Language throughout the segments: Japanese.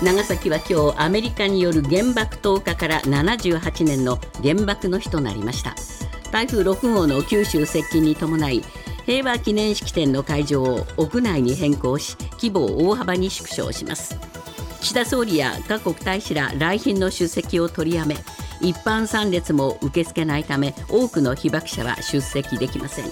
長崎は今日アメリカによる原爆投下から78年の原爆の日となりました。台風6号の九州接近に伴い平和記念式典の会場を屋内に変更し規模を大幅に縮小します。岸田総理や各国大使ら来賓の出席を取りやめ一般参列も受け付けないため多くの被爆者は出席できません。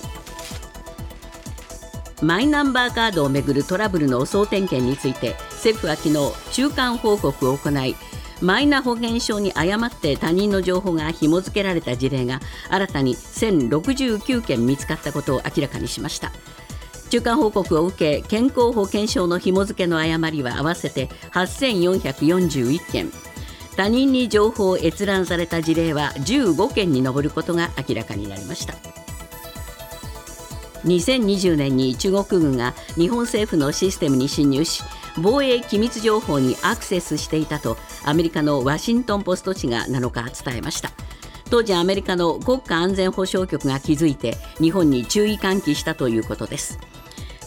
マイナンバーカードをめぐるトラブルの総点検について政府は昨日中間報告を行いマイナ保険証に誤って他人の情報が紐付けられた事例が新たに1069件見つかったことを明らかにしました。中間報告を受け健康保険証の紐付けの誤りは合わせて8441件。他人に情報を閲覧された事例は15件に上ることが明らかになりました。2020年に中国軍が日本政府のシステムに侵入し防衛機密情報にアクセスしていたとアメリカのワシントン・ポスト紙が7日伝えました。当時アメリカの国家安全保障局が気づいて日本に注意喚起したということです。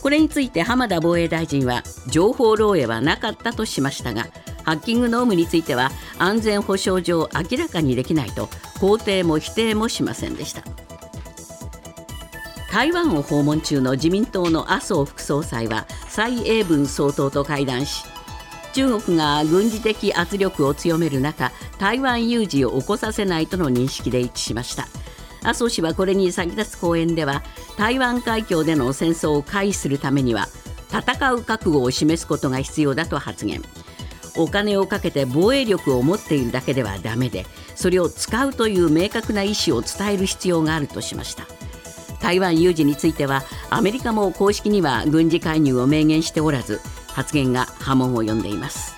これについて浜田防衛大臣は情報漏洩はなかったとしましたがハッキングの有無については安全保障上明らかにできないと肯定も否定もしませんでした。台湾を訪問中の自民党の麻生副総裁は蔡英文総統と会談し中国が軍事的圧力を強める中台湾有事を起こさせないとの認識で一致しました。麻生氏はこれに先立つ講演では台湾海峡での戦争を回避するためには戦う覚悟を示すことが必要だと発言。お金をかけて防衛力を持っているだけではダメでそれを使うという明確な意思を伝える必要があるとしました。台湾有事についてはアメリカも公式には軍事介入を明言しておらず発言が波紋を呼んでいます。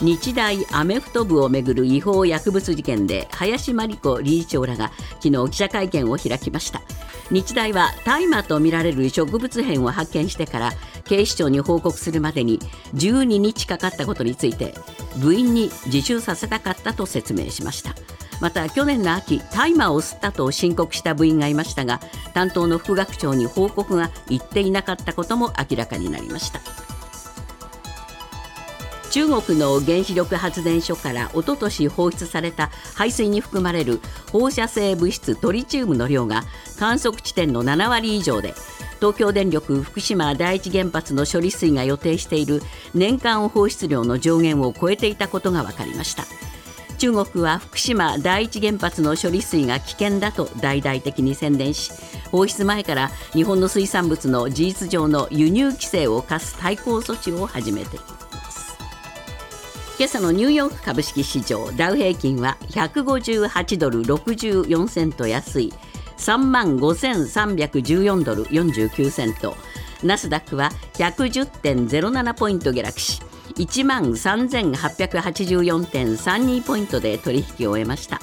日大アメフト部をめぐる違法薬物事件で林真理子理事長らが昨日記者会見を開きました。日大は大麻とみられる植物片を発見してから警視庁に報告するまでに12日かかったことについて部員に自首させたかったと説明しました。また去年の秋大麻を吸ったと申告した部員がいましたが担当の副学長に報告が行っていなかったことも明らかになりました中国の原子力発電所からおととし放出された排水に含まれる放射性物質トリチウムの量が観測地点の7割以上で東京電力福島第一原発の処理水が予定している年間放出量の上限を超えていたことが分かりました。中国は福島第一原発の処理水が危険だと大々的に宣伝し放出前から日本の水産物の事実上の輸入規制を課す対抗措置を始めています。今朝のニューヨーク株式市場ダウ平均は158ドル64セント安い。3万5314ドル49セント。ナスダックは110.07ポイント下落し1万3884.32ポイントで取引を終えました。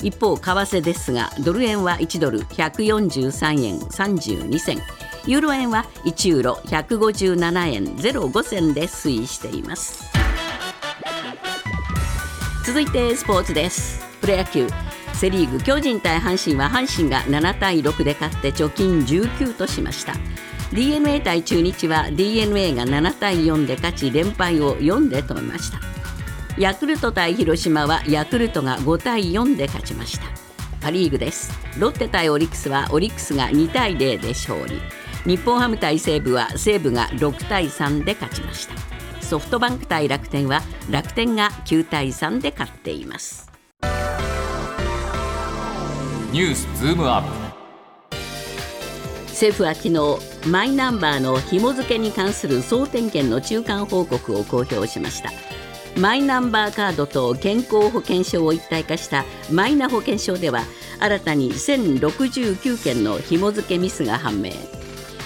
一方為替ですがドル円は1ドル143円32銭。ユーロ円は1ユーロ157円05銭で推移しています。続いてスポーツです。プロ野球。セ・リーグ巨人対阪神は阪神が7対6で勝って貯金19としました。D n a 対中日は d n a が7対4で勝ち連敗を4で止めました。ヤクルト対広島はヤクルトが5対4で勝ちました。パ・リーグです。ロッテ対オリックスはオリックスが2対0で勝利。日本ハム対西武は西武が6対3で勝ちました。ソフトバンク対楽天は楽天が9対3で勝っています。ニュースズームアップ。政府は昨日マイナンバーの紐付けに関する総点検の中間報告を公表しました。マイナンバーカードと健康保険証を一体化したマイナ保険証では新たに1069件の紐付けミスが判明。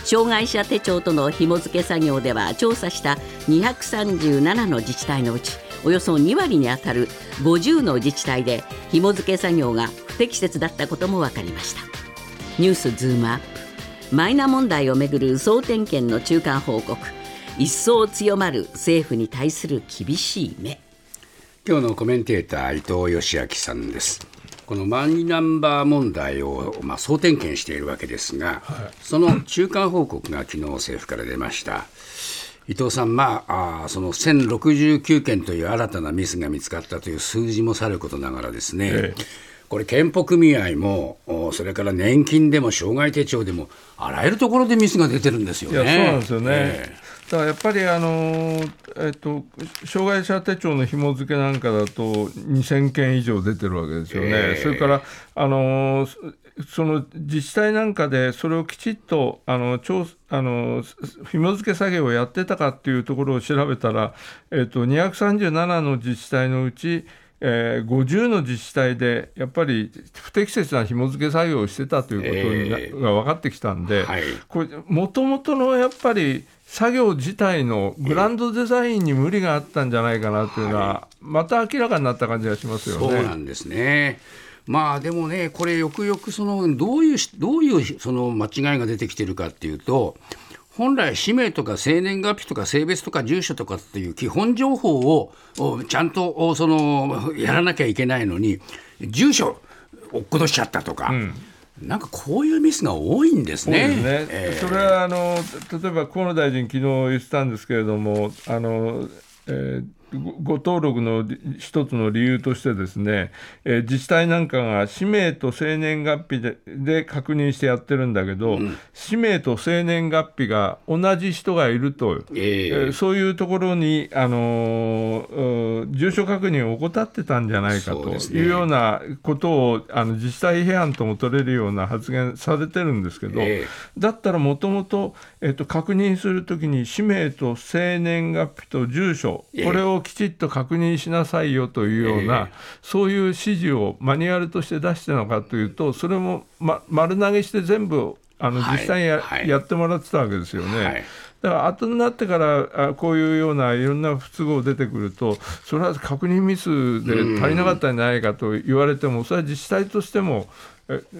障害者手帳との紐付け作業では調査した237の自治体のうちおよそ2割にあたる50の自治体で紐付け作業が不適切だったことも分かりました。ニュースズームアップ。マイナ問題をめぐる総点検の中間報告。一層強まる政府に対する厳しい目。今日のコメンテーター伊藤義明さんです。このマイナンバー問題を、まあ、総点検しているわけですが、はい、その中間報告が昨日政府から出ました。伊藤さん、まあ、あその1069件という新たなミスが見つかったという数字もさることながらですね、ええ、これ、健保組合も、それから年金でも障害手帳でも、あらゆるところでミスが出てるんですよね。そうなんですよね、えだからやっぱりあの、えっと、障害者手帳の紐付けなんかだと2000件以上出てるわけですよね。えー、それからあのその自治体なんかでそれをきちっとあの調あの紐付け作業をやってたかっていうところを調べたら、えっと、237の自治体のうちえー、50の自治体でやっぱり不適切な紐付け作業をしてたということが分かってきたんで、これもともとのやっぱり作業自体のグランドデザインに無理があったんじゃないかなというのは、また明らかになった感じがしますよね。そうなんですね。まあでもね、これ、よくよくそのどういうどういうその間違いが出てきてるかっていうと、本来、氏名とか生年月日とか性別とか住所とかっていう基本情報をちゃんとそのやらなきゃいけないのに、住所落っことしちゃったとか。うんなんかこういうミスが多いんですね。すねえー、それはあの例えば河野大臣、昨日言ってたんですけれども、あのえーご登録の一つの理由としてですね、えー、自治体なんかが氏名と生年月日でで確認してやってるんだけど、うん、氏名と生年月日が同じ人がいると、えー、えー、そういうところに、あのー、住所確認を怠ってたんじゃないかというようなことをあの自治体批判とも取れるような発言されてるんですけど、えー、だったらもともと確認するときに氏名と生年月日と住所、これをきちっと確認しなさいよというような、えー、そういう指示をマニュアルとして出してるのかというと、それも、ま、丸投げして全部あの実際にやはい、やってもらってたわけですよね。はい。だから後になってからこういうようないろんな不都合出てくるとそれは確認ミスで足りなかったんじゃないかと言われてもそれは自治体としても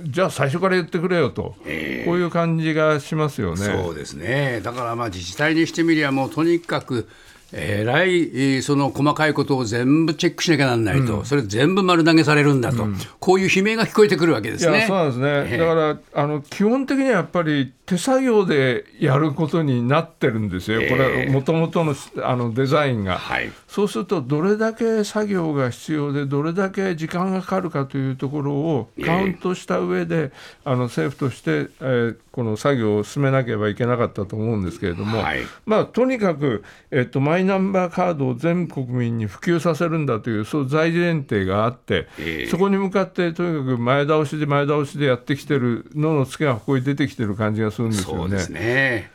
じゃあ最初から言ってくれよと、えー、こういう感じがしますよね。そうですね。だからまあ自治体にしてみりゃもうとにかくえらいその細かいことを全部チェックしなきゃならないと、うん、それ全部丸投げされるんだと、うん、こういう悲鳴が聞こえてくるわけですね。そうなんですね、えー、だからあの基本的にはやっぱり手作業でやることになってるんですよ、これ、もともとのあのデザインが、はい、そうすると、どれだけ作業が必要で、どれだけ時間がかかるかというところをカウントした上で、あの政府として、えー、この作業を進めなければいけなかったと思うんですけれども、はい、まあ、とにかく、えっと、マイナンバーカードを全国民に普及させるんだという、そう大前提があって、えー、そこに向かって、とにかく前倒しで前倒しでやってきてるののつけがここに出てきてる感じがするんですよね。そうですね。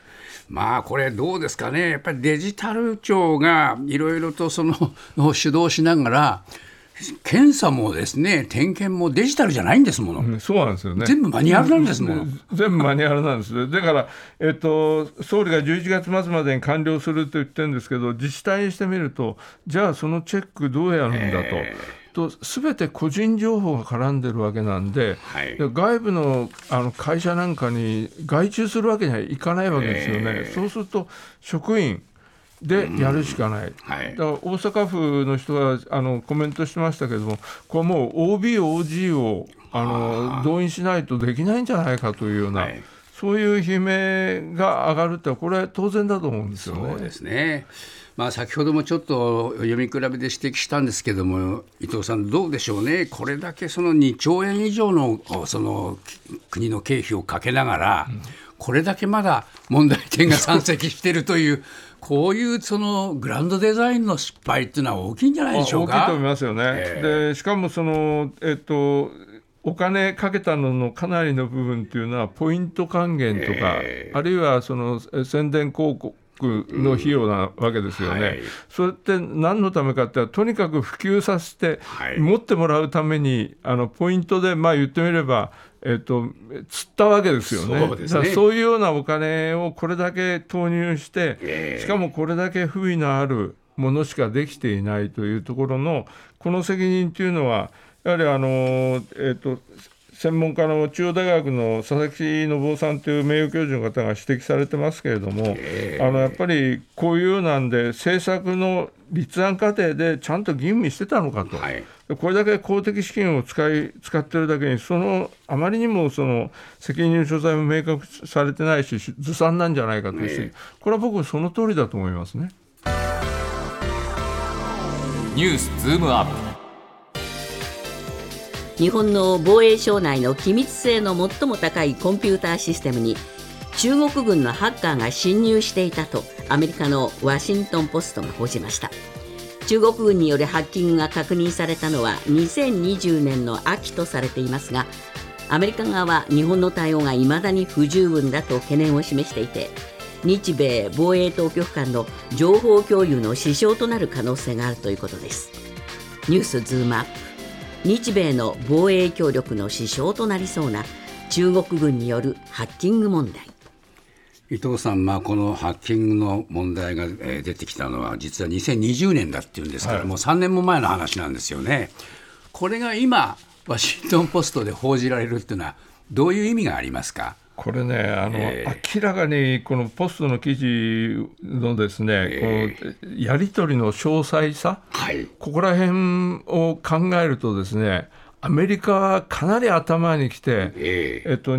まあこれどうですかね、やっぱりデジタル庁がいろいろとその 主導しながら、検査もですね点検もデジタルじゃないんですもの、うん、そうなんですよね。全部マニュアルなんですもの、全部マニュアルなんです だから、えっと、総理が11月末までに完了すると言ってるんですけど自治体にしてみるとじゃあそのチェックどうやるんだと。えーと全て個人情報が絡んでるわけなんで、はい、外部のあの会社なんかに外注するわけにはいかないわけですよね。えー、そうすると職員でやるしかない、うん。はい、だから大阪府の人はあのコメントしてましたけども、これもう OB、OG をあの動員しないとできないんじゃないかというような、はい、そういう悲鳴が上がるって、これは当然だと思うんですよね。そうですね。まあ、先ほどもちょっと読み比べで指摘したんですけども伊藤さん、どうでしょうね、これだけその2兆円以上のその国の経費をかけながら、これだけまだ問題点が山積しているという。こういうそのグランドデザインの失敗っていうのは大きいんじゃないでしょうか。大きいと思いますよね。えー、でしかもその、えっとお金かけたののかなりの部分というのはポイント還元とか、えー、あるいはその宣伝広告の費用なわけですよね、うんはい、それって何のためかってとにかく普及させて、はい、持ってもらうためにあのポイントで、まあ、言ってみれば、えーと、釣ったわけですよね。そうね。そういうようなお金をこれだけ投入して、えー、しかもこれだけ不備のあるものしかできていないというところのこの責任というのはやはりあの、えーと専門家の中央大学の佐々木信夫さんという名誉教授の方が指摘されてますけれども、あのやっぱりこういうなんで、政策の立案過程でちゃんと吟味してたのかと、はい。これだけ公的資金を使い使ってるだけに、そのあまりにもその責任所在も明確されてないし、ずさんなんじゃないかというし、ええ。これは僕、その通りだと思いますね。ニュースズームアップ日本の防衛省内の機密性の最も高いコンピューターシステムに中国軍のハッカーが侵入していたとアメリカのワシントン・ポストが報じました。中国軍によるハッキングが確認されたのは2020年の秋とされていますがアメリカ側は日本の対応が未だに不十分だと懸念を示していて日米防衛当局間の情報共有の支障となる可能性があるということです。ニュースズームアップ。日米の防衛協力の支障となりそうな中国軍によるハッキング問題伊藤さん、まあ、このハッキングの問題が、えー出てきたのは、実は2020年だっていうんですから、はいもう3年も前の話なんですよね。これが今、ワシントン・ポストで報じられるっていうのは、どういう意味がありますか？これねあの、え明らかにこのポストの記事のですね、このやり取りの詳細さ、はい、ここら辺を考えるとですねアメリカはかなり頭にきて、ええ。っと、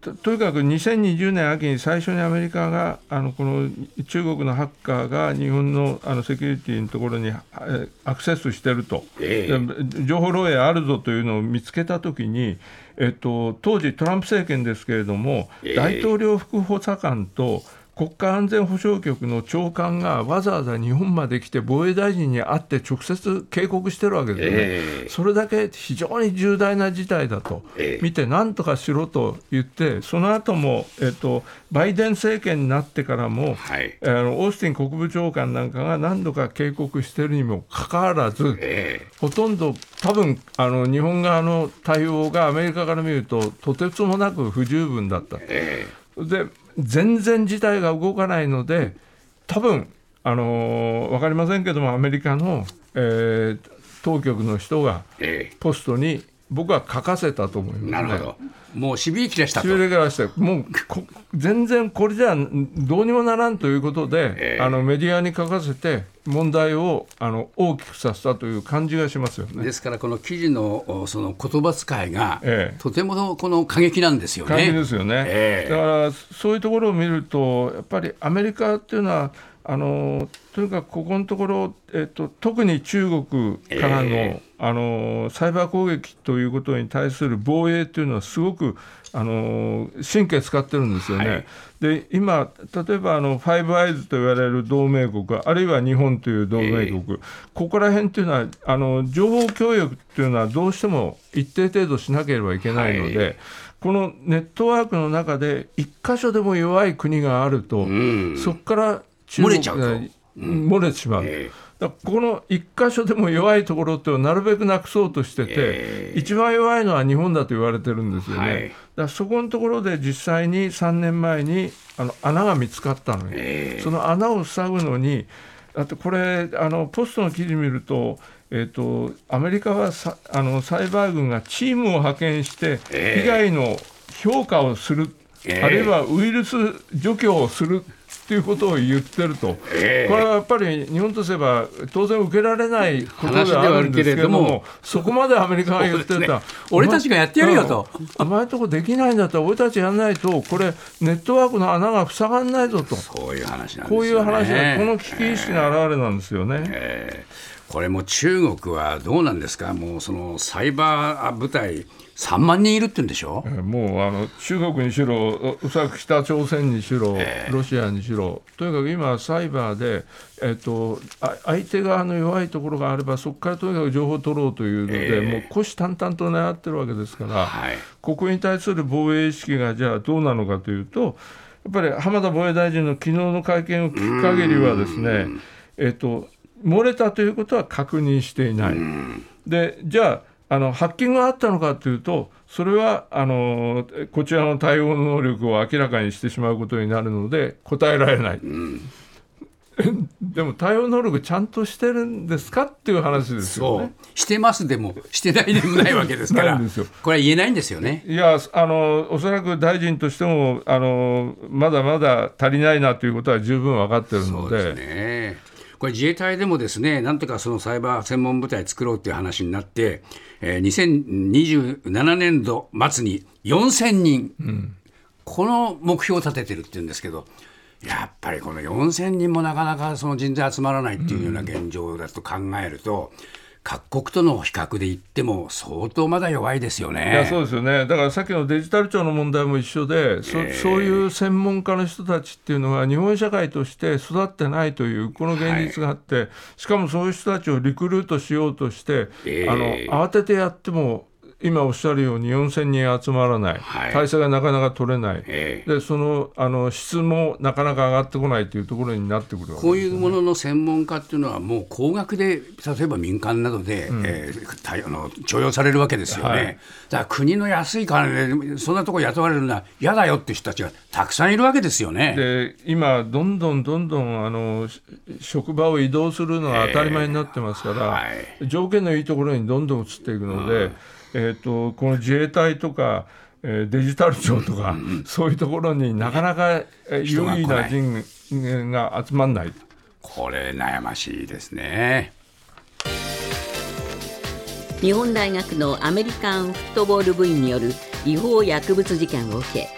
ととにかく2020年秋に最初にアメリカがあのこの中国のハッカーが日本のあのセキュリティのところにえーアクセスしてると、えで情報漏洩あるぞというのを見つけたときに、えっと、当時、トランプ政権ですけれども、ええ。大統領副補佐官と国家安全保障局の長官がわざわざ日本まで来て防衛大臣に会って直接警告してるわけですよね、ええ。それだけ非常に重大な事態だと。ええ。見て、なんとかしろと言って、その後も、えっと、バイデン政権になってからも、はい。あのオースティン国務長官なんかが何度か警告しているにもかかわらず、えほとんど多分あの日本側の対応がアメリカから見るととてつもなく不十分だった。え。で全然事態が動かないので多分あのー分かりませんけどもアメリカの、えー当局の人がええ。ポストに僕は書かせたと思います、ね。えなるほど、もうしびり切らしたとし。びれからしてもうこ全然これじゃどうにもならんということで、ええあのメディアに書かせて問題をあの大きくさせたという感じがしますよね。ですから、この記事のおその言葉遣いが、ええとてもこの過激なんですよね。感じですよね、ええだからそういうところを見ると、やっぱりアメリカっていうのは、あのとにかくここのところ、えっと、特に中国からの,、えあのサイバー攻撃ということに対する防衛っていうのは、すごくあの神経使ってるんですよね。はい。で今、例えばあのファイブアイズと言われる同盟国、あるいは日本という同盟国、ここら辺っていうのはあの、情報共有っていうのはどうしても一定程度しなければいけないので、はい。このネットワークの中で、一箇所でも弱い国があると、うん。そこから中漏れちゃうと。が漏れてしまう。えだからこの一箇所でも弱いところってなるべくなくそうとしてて、ええ。一番弱いのは日本だと言われてるんですよね。はい。だそこのところで実際に3年前にあの穴が見つかったのに、ええ。その穴を塞ぐのに、あとこれ、あのポストの記事見ると、えっとアメリカはさあのサイバー軍がチームを派遣して、ええ。被害の評価をする、ええ。あるいはウイルス除去をするっていうことを言ってると、ええ。これはやっぱり日本とすれば当然受けられないことではあるんですけれども。そこまでアメリカが言ってた、ね。俺たちがやってやるよと。お前とこできないんだったら俺たちやらないとこれネットワークの穴が塞がんないぞと。そういう話なんですよね。こういう話がこの危機意識の表れなんですよね。えーこれも中国はどうなんですか、もうそのサイバー部隊、3万人いるって言うんでしょ、えーもうあの中国にしろ、おおそらく北朝鮮にしろ、ロシアにしろ、とにかく今、サイバーで、えっとあ相手側の弱いところがあれば、そこからとにかく情報を取ろうというので、ええ。もう虎視眈々と狙ってるわけですから、はい。ここに対する防衛意識がじゃあどうなのかというと、やっぱり浜田防衛大臣の昨日の会見を聞く限りはですね、えっと、漏れたということは確認していない。でじゃああのハッキングがあったのかというとそれはあのこちらの対応能力を明らかにしてしまうことになるので答えられない、でも対応能力ちゃんとしてるんですかっていう話ですよそうね。してますでも、してないでもないわけですから、これは言えないんですよね。いやあのおそらく大臣としてもあのまだまだ足りないなということは十分分かってるそうでのですね。これ自衛隊でもですねなんとかそのサイバー専門部隊作ろうっていう話になって、えー2027年度末に4000人、この目標を立ててるっていうんですけどやっぱりこの4000人もなかなかその人材集まらないっていうような現状だと考えると、各国との比較で言っても相当まだ弱いですよね。いやそうですよね、だからさっきのデジタル庁の問題も一緒で、そそういう専門家の人たちっていうのは、日本社会として育ってないという、この現実があって、しかもそういう人たちをリクルートしようとして、ええ。あの慌ててやっても、今おっしゃるように4000人集まらない、はい。体制がなかなか取れない、えでそのあの質もなかなか上がってこないというところになってくるわけこういうものの専門家っていうのは、もう高額で、例えば民間などで、えー対あの徴用されるわけですよね、はい。だから国の安い金で、そんなとこ雇われるのは嫌だよって人たちがたくさんいるわけですよね。で今、どんどんどんどんあのし職場を移動するのは当たり前になってますから、はい。条件のいいところにどんどん移っていくので、えー、とこの自衛隊とか、えーデジタル庁とか、そういうところになかなかえー有意人が来な人間が集まらない。これ、悩ましいですね。日本大学のアメリカンフットボール部員による違法薬物事件を受け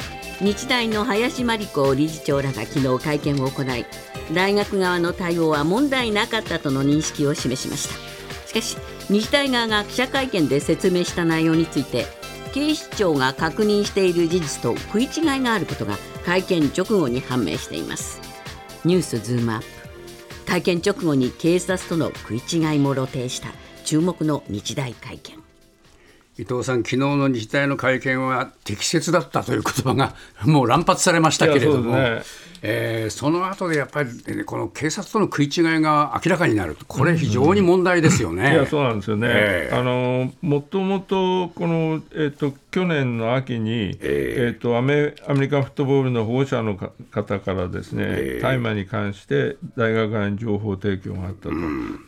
日大の林真理子理事長らが昨日会見を行い大学側の対応は問題なかったとの認識を示しましたしかし日大側が記者会見で説明した内容について警視庁が確認している事実と食い違いがあることが会見直後に判明しています。ニュースズームアップ。会見直後に警察との食い違いも露呈した注目の日大会見。伊藤さん、昨日の日大の会見は適切だったという言葉が もう乱発されましたけれども、そうですえーその後でやっぱり、ね、この警察との食い違いが明らかになる、これ、非常に問題ですよね。いやそうなんですよね、ええ。あのもともとこの、えっと去年の秋に、えっとアメアメリカンフットボールの保護者のか方からですね、大麻に関して大学側に情報提供があったと、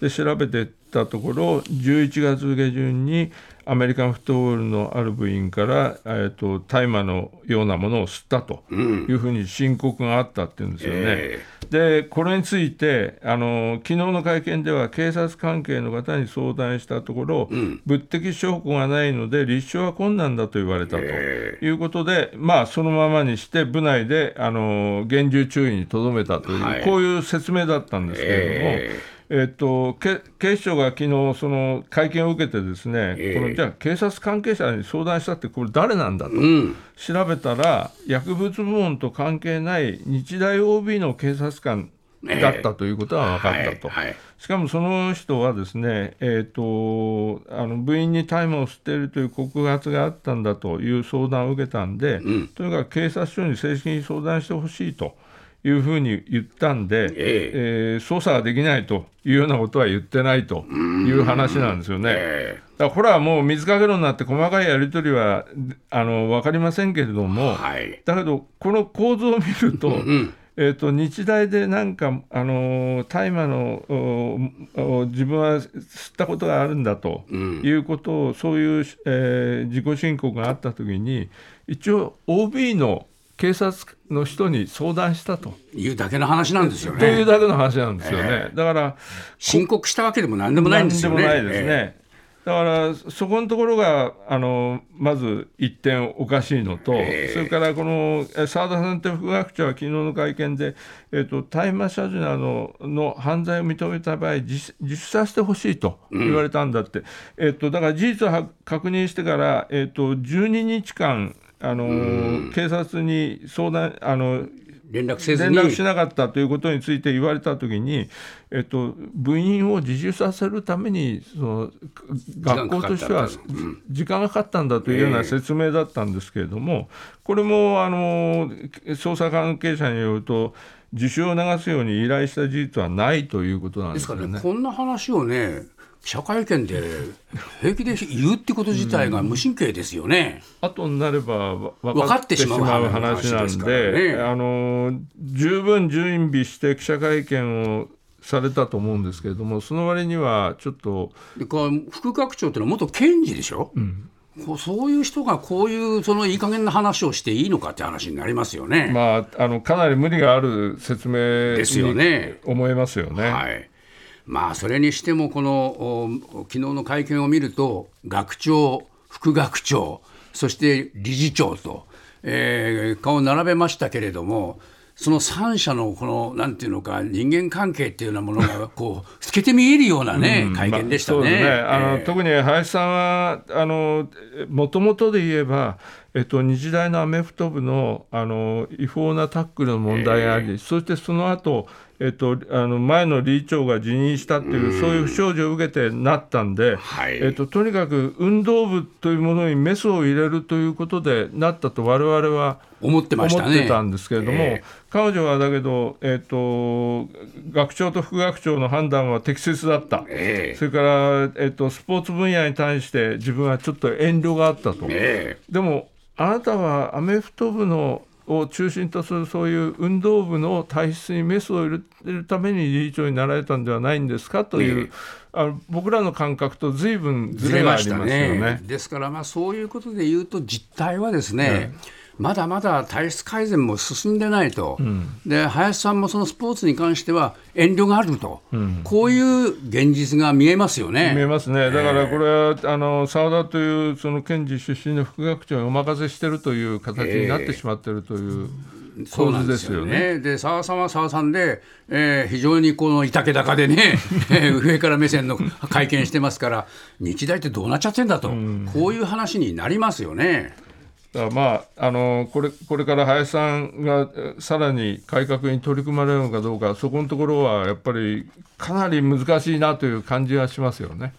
で調べてたところ、11月下旬にアメリカンフットボールのある部員から、えっと大麻のようなものを吸ったというふうに申告があったっていうんですよね。えでこれについてあの、昨日の会見では警察関係の方に相談したところ、物的証拠がないので、立証は困難だと言われたということで、まあ、そのままにして、部内であの厳重注意にとどめたという、はい。こういう説明だったんですけれども。ええっと、け警視庁が昨日その会見を受けて、ですね、ええ。このじゃあ、警察関係者に相談したって、これ、誰なんだと、うん。調べたら、薬物部門と関係ない日大 OB の警察官だったということが分かったと。はいはい。しかもその人はですね、えー、とあの部員に大麻を吸っているという告発があったんだという相談を受けたんで、とにかく警察署に正式に相談してほしいというふうに言ったんで、ええ。ー捜査ができないというようなことは言ってないという話なんですよね。えだからこれはもう水かけ論になって細かいやり取りはあの分かりませんけれども、はい。だけどこの構造を見ると,、んえー、と日大でなんかあのー大麻のおお自分は吸ったことがあるんだということを、そういう、えー自己申告があったときに一応 OB の警察の人に相談したと、いうだけの話なんですよというね。だけの話なんですよね。だから申告したわけでもなんでもないんですよね。なんでもないですね。えだからそこのところがあのまず一点おかしいのと、ええそれからこのえ澤田さんという副学長は昨日の会見で、えっと大麻所持などの犯罪を認めた場合自、自首させてほしいと言われたんだって、えっとだから事実をは確認してから、えっと12日間、あの警察に相談あの連絡せずに。連絡しなかったということについて言われたときに、えっと、部員を自首させるためにその学校としては時間がかかったんだと。いうような説明だったんですけれども、これもあの捜査関係者によると、自首を流すように依頼した事実はないということなんでですすよね。からね、こんな話をね、記者会見で平気で言うってこと自体が無神経ですよね。後になればわ分分かっててしまう話なん話であの十分準備して記者会見をされたと思うんですけれども、その割にはちょっと、副学長っていうのは元検事でしょ、こうそういう人がこういうそのいい加減な話をしていいのかって話になりますよね。まあ、あのかなり無理がある説明ですよねに思えますよね。はいまあそれにしてもこのお昨日の会見を見ると学長副学長そして理事長と、えー顔を並べましたけれどもその3者のこのなんていうのか人間関係っていうようなものが こう透けて見えるようなね、会見でしたね。まあねあのえー。特に林さんはあのもともとで言えば、えっと、日大のアメフト部のあの違法なタックルの問題があり、そしてその後えっとあの前の理事長が辞任したっていう、そういう不祥事を受けてなったんで、はい。えっと、とにかく運動部というものにメスを入れるということでなったと我々は思ってましたね。思ってたんですけれども、え彼女はだけど、えっと学長と副学長の判断は適切だった、ええ。それから、えっとスポーツ分野に対して自分はちょっと遠慮があったと、え。でもあなたはアメフト部のを中心とするそういう運動部の体質にメスを入れるために理事長になられたんではないんですかという、ええあの僕らの感覚と随分ずずれましたれがありますよねね。。ですから、まあ、そういうことで言うと、実態はですね、まだまだ体質改善も進んでないと、で林さんもそのスポーツに関しては遠慮があると、こういう現実が見えますよね。見えますね、だからこれは、あの澤田というその検事出身の副学長にお任せしてるという形になってしまってるという構図ですよね。ね。で澤さんは澤さんで、えー非常にこのいたけ高でね、えー上から目線の会見してますから、日大ってどうなっちゃってんだと、こういう話になりますよね。だまああのこれこれから林さんがさらに改革に取り組まれるのかどうか、そこのところはやっぱりかなり難しいなという感じがしますよね。